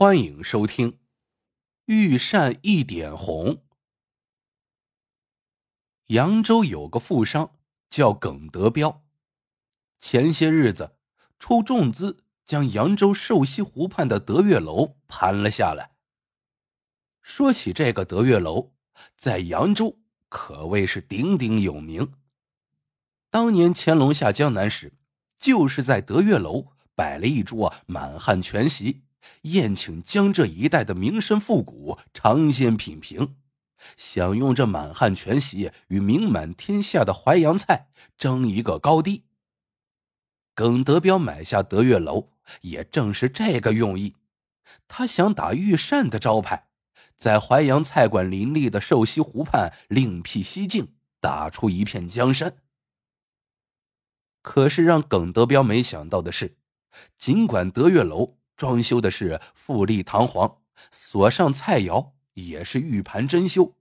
欢迎收听《玉扇一点红》。扬州有个富商叫耿德彪，前些日子出重资将扬州瘦西湖畔的德月楼盘了下来。说起这个德月楼，在扬州可谓是鼎鼎有名。当年乾隆下江南时，就是在德月楼摆了一桌满汉全席。宴请江浙一带的名绅富贾尝鲜品评，想用这满汉全席与名满天下的淮扬菜争一个高低。耿德彪买下德月楼，也正是这个用意。他想打御膳的招牌，在淮扬菜馆林立的瘦西湖畔另辟蹊径，打出一片江山。可是让耿德彪没想到的是，尽管德月楼。装修的是富丽堂皇，所上菜肴也是玉盘珍馐，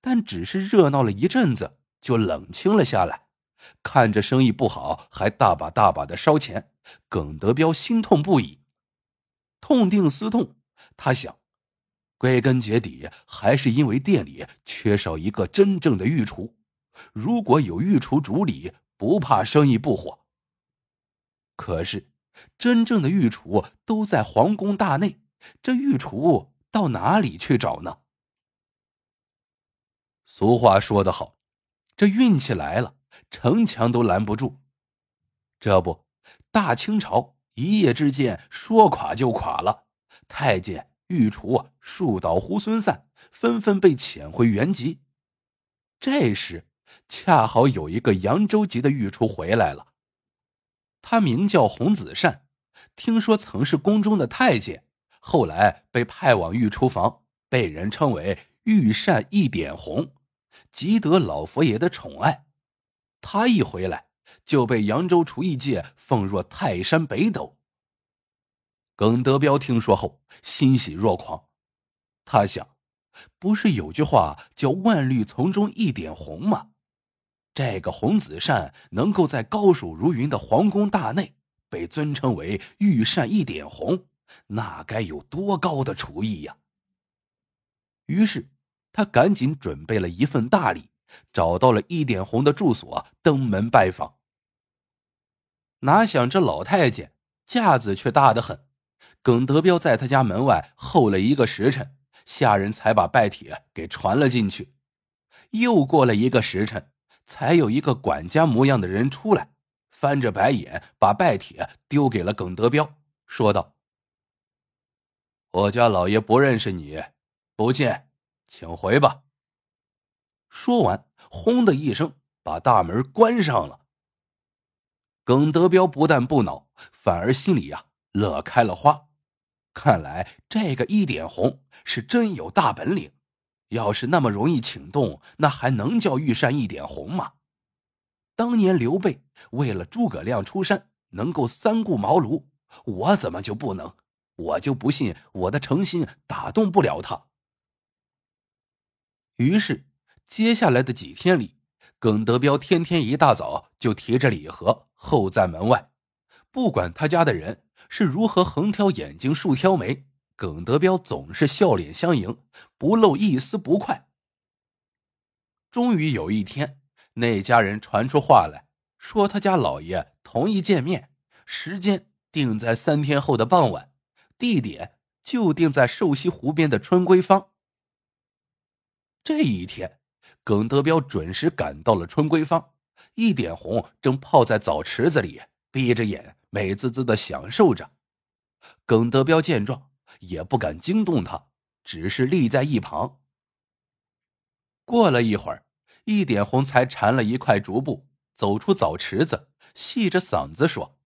但只是热闹了一阵子就冷清了下来。看着生意不好，还大把大把的烧钱，耿德彪心痛不已。痛定思痛，他想，归根结底还是因为店里缺少一个真正的御厨。如果有御厨主理，不怕生意不火。可是。真正的御厨都在皇宫大内，这御厨到哪里去找呢？俗话说得好，这运气来了，城墙都拦不住。这不，大清朝一夜之间说垮就垮了，太监、御厨树倒猢狲散，纷纷被遣回原籍。这时，恰好有一个扬州籍的御厨回来了。他名叫洪子善，听说曾是宫中的太监，后来被派往御厨房，被人称为“御膳一点红”，极得老佛爷的宠爱。他一回来，就被扬州厨艺界奉若泰山北斗。耿德彪听说后，欣喜若狂。他想，不是有句话叫“万绿丛中一点红”吗？这个洪子善能够在高手如云的皇宫大内被尊称为“御膳一点红”，那该有多高的厨艺呀！于是他赶紧准备了一份大礼，找到了一点红的住所，登门拜访。哪想这老太监架子却大得很，耿德彪在他家门外候了一个时辰，下人才把拜帖给传了进去。又过了一个时辰。才有一个管家模样的人出来，翻着白眼，把拜帖丢给了耿德彪，说道：“我家老爷不认识你，不见，请回吧。”说完，轰的一声把大门关上了。耿德彪不但不恼，反而心里呀乐开了花，看来这个一点红是真有大本领。要是那么容易请动，那还能叫玉山一点红吗？当年刘备为了诸葛亮出山，能够三顾茅庐，我怎么就不能？我就不信我的诚心打动不了他。于是，接下来的几天里，耿德彪天天一大早就提着礼盒候在门外，不管他家的人是如何横挑眼睛竖挑眉。耿德彪总是笑脸相迎，不露一丝不快。终于有一天，那家人传出话来说，他家老爷同意见面，时间定在三天后的傍晚，地点就定在瘦西湖边的春闺坊。这一天，耿德彪准时赶到了春闺坊，一点红正泡在澡池子里，闭着眼美滋滋的享受着。耿德彪见状。也不敢惊动他，只是立在一旁。过了一会儿，一点红才缠了一块竹布，走出澡池子，细着嗓子说：“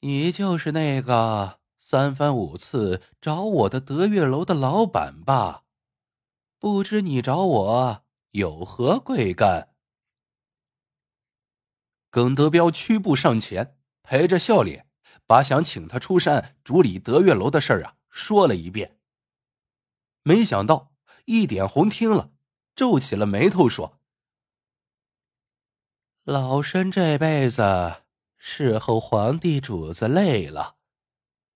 你就是那个三番五次找我的德月楼的老板吧？不知你找我有何贵干？”耿德彪屈步上前，陪着笑脸。把想请他出山主理德月楼的事儿啊说了一遍。没想到一点红听了，皱起了眉头，说：“老身这辈子侍候皇帝主子累了，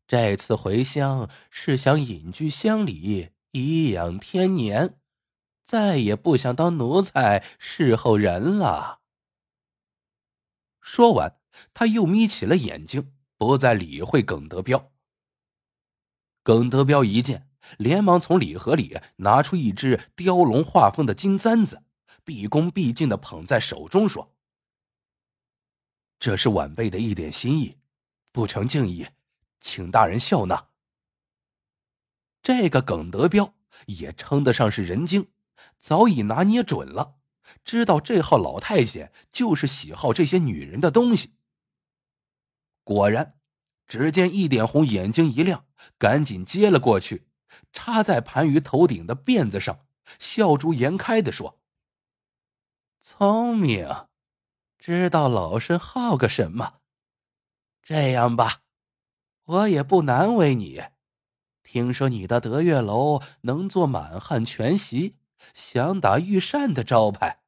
这次回乡是想隐居乡里，颐养天年，再也不想当奴才侍候人了。说完，他又眯起了眼睛，不再理会耿德彪。耿德彪一见，连忙从礼盒里拿出一只雕龙画凤的金簪子，毕恭毕敬的捧在手中，说：“这是晚辈的一点心意，不成敬意。”请大人笑纳。这个耿德彪也称得上是人精，早已拿捏准了，知道这号老太监就是喜好这些女人的东西。果然，只见一点红眼睛一亮，赶紧接了过去，插在盘鱼头顶的辫子上，笑逐颜开的说：“聪明，知道老身好个什么。这样吧。”我也不难为你，听说你的德月楼能做满汉全席，想打御膳的招牌，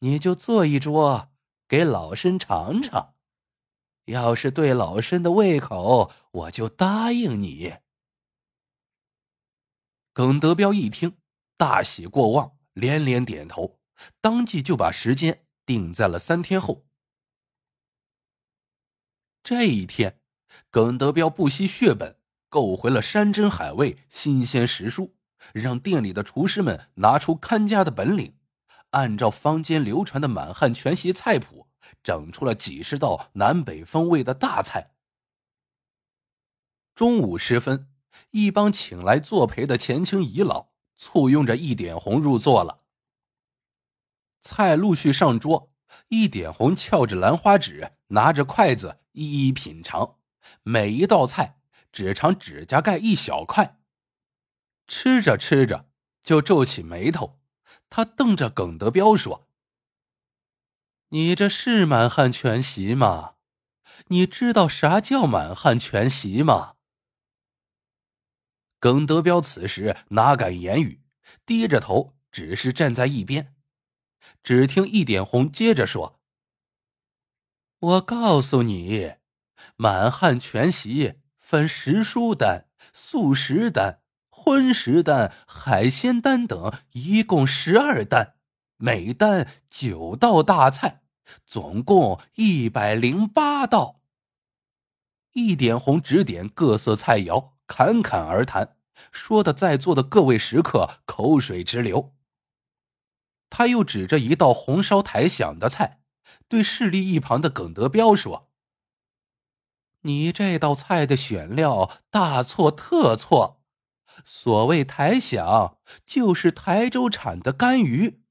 你就做一桌给老身尝尝。要是对老身的胃口，我就答应你。耿德彪一听，大喜过望，连连点头，当即就把时间定在了三天后。这一天。耿德彪不惜血本，购回了山珍海味、新鲜食蔬，让店里的厨师们拿出看家的本领，按照坊间流传的满汉全席菜谱，整出了几十道南北风味的大菜。中午时分，一帮请来作陪的前清遗老簇拥着一点红入座了。菜陆续上桌，一点红翘着兰花指，拿着筷子一一品尝。每一道菜只长指甲盖一小块，吃着吃着就皱起眉头。他瞪着耿德彪说：“你这是满汉全席吗？你知道啥叫满汉全席吗？”耿德彪此时哪敢言语，低着头，只是站在一边。只听一点红接着说：“我告诉你。”满汉全席分食蔬单、素食单、荤食单、海鲜单等，一共十二单，每单九道大菜，总共一百零八道。一点红指点各色菜肴，侃侃而谈，说的在座的各位食客口水直流。他又指着一道红烧台响的菜，对势力一旁的耿德彪说。你这道菜的选料大错特错，所谓台响，就是台州产的干鱼，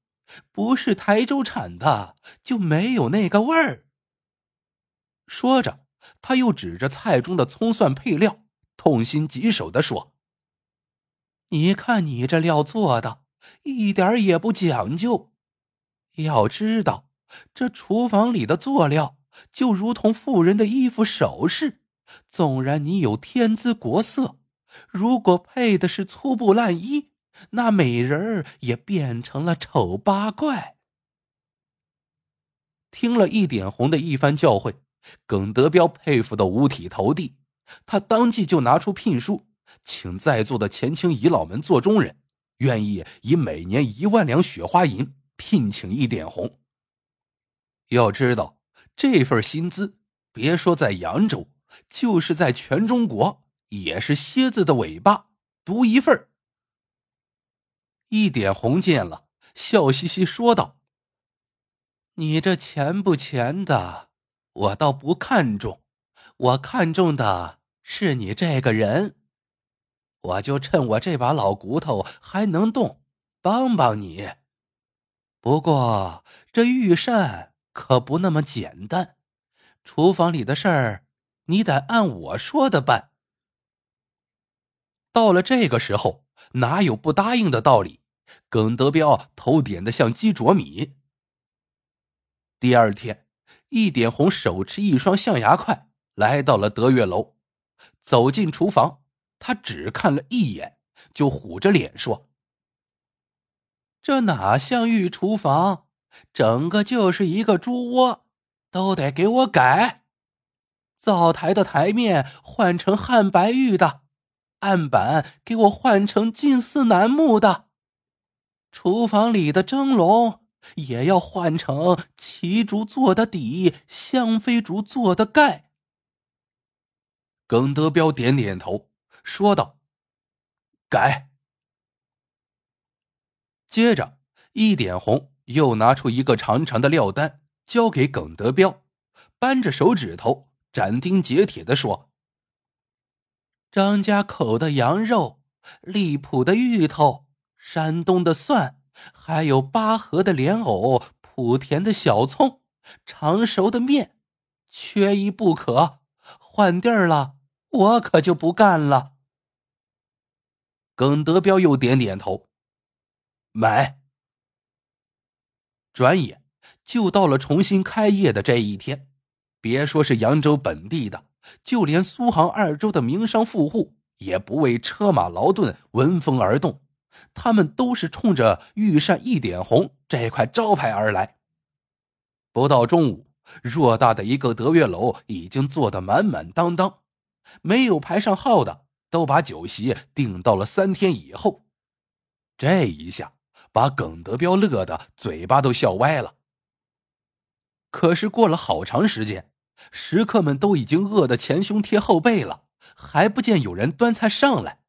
不是台州产的就没有那个味儿。说着，他又指着菜中的葱蒜配料，痛心疾首的说：“你看你这料做的，一点也不讲究。要知道，这厨房里的佐料。”就如同妇人的衣服首饰，纵然你有天姿国色，如果配的是粗布烂衣，那美人儿也变成了丑八怪。听了一点红的一番教诲，耿德彪佩服的五体投地，他当即就拿出聘书，请在座的前清遗老们做中人，愿意以每年一万两雪花银聘请一点红。要知道。这份薪资，别说在扬州，就是在全中国，也是蝎子的尾巴独一份一点红见了，笑嘻嘻说道：“你这钱不钱的，我倒不看重，我看重的是你这个人。我就趁我这把老骨头还能动，帮帮你。不过这御膳……”可不那么简单，厨房里的事儿，你得按我说的办。到了这个时候，哪有不答应的道理？耿德彪头点的像鸡啄米。第二天，一点红手持一双象牙筷来到了德月楼，走进厨房，他只看了一眼，就虎着脸说：“这哪像御厨房？”整个就是一个猪窝，都得给我改。灶台的台面换成汉白玉的，案板给我换成金丝楠木的，厨房里的蒸笼也要换成奇竹做的底，香妃竹做的盖。耿德彪点点头，说道：“改。”接着，一点红又拿出一个长长的料单，交给耿德彪，扳着手指头，斩钉截铁的说：“张家口的羊肉，荔浦的芋头，山东的蒜，还有巴河的莲藕，莆田的小葱，常熟的面，缺一不可。换地儿了，我可就不干了。”耿德彪又点点头。买。转眼就到了重新开业的这一天，别说是扬州本地的，就连苏杭二州的名商富户也不为车马劳顿闻风而动，他们都是冲着御膳一点红这块招牌而来。不到中午，偌大的一个德月楼已经坐得满满当当，没有排上号的都把酒席定到了三天以后。这一下。把耿德彪乐得嘴巴都笑歪了。可是过了好长时间，食客们都已经饿得前胸贴后背了，还不见有人端菜上来。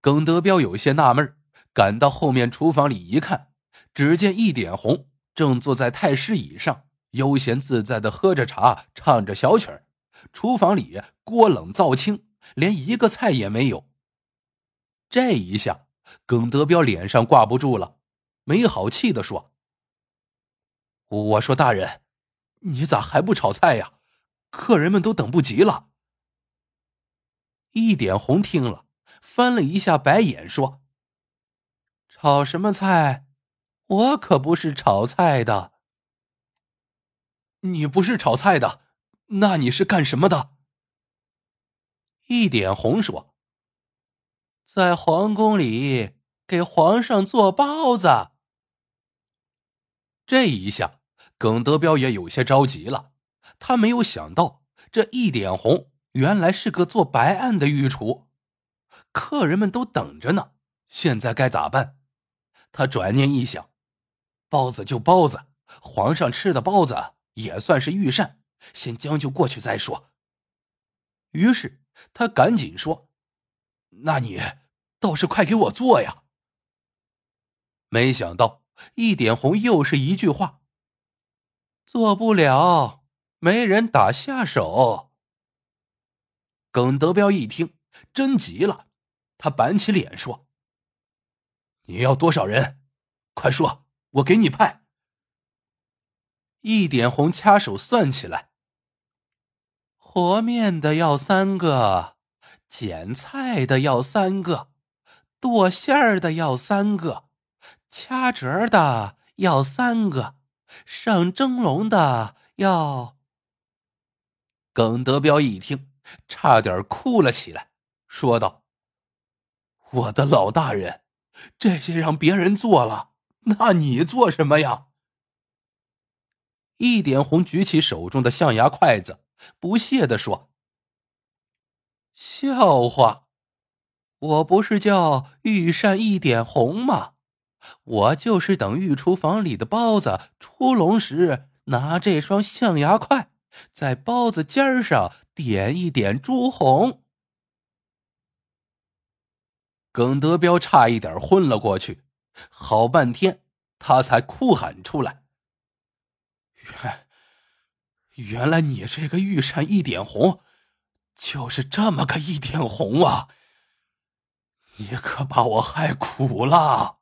耿德彪有些纳闷，赶到后面厨房里一看，只见一点红正坐在太师椅上，悠闲自在的喝着茶，唱着小曲儿。厨房里锅冷灶清，连一个菜也没有。这一下。耿德彪脸上挂不住了，没好气的说：“我说大人，你咋还不炒菜呀？客人们都等不及了。”一点红听了，翻了一下白眼，说：“炒什么菜？我可不是炒菜的。你不是炒菜的，那你是干什么的？”一点红说。在皇宫里给皇上做包子，这一下，耿德彪也有些着急了。他没有想到，这一点红原来是个做白案的御厨，客人们都等着呢。现在该咋办？他转念一想，包子就包子，皇上吃的包子也算是御膳，先将就过去再说。于是他赶紧说：“那你……”倒是快给我做呀！没想到一点红又是一句话：“做不了，没人打下手。”耿德彪一听，真急了，他板起脸说：“你要多少人？快说，我给你派。”一点红掐手算起来：“和面的要三个，捡菜的要三个。”剁馅儿的要三个，掐折的要三个，上蒸笼的要。耿德彪一听，差点哭了起来，说道：“我的老大人，这些让别人做了，那你做什么呀？”一点红举起手中的象牙筷子，不屑的说：“笑话。”我不是叫御膳一点红吗？我就是等御厨房里的包子出笼时，拿这双象牙筷在包子尖上点一点朱红。耿德彪差一点昏了过去，好半天他才哭喊出来：“原原来你这个御膳一点红，就是这么个一点红啊！”你可把我害苦了。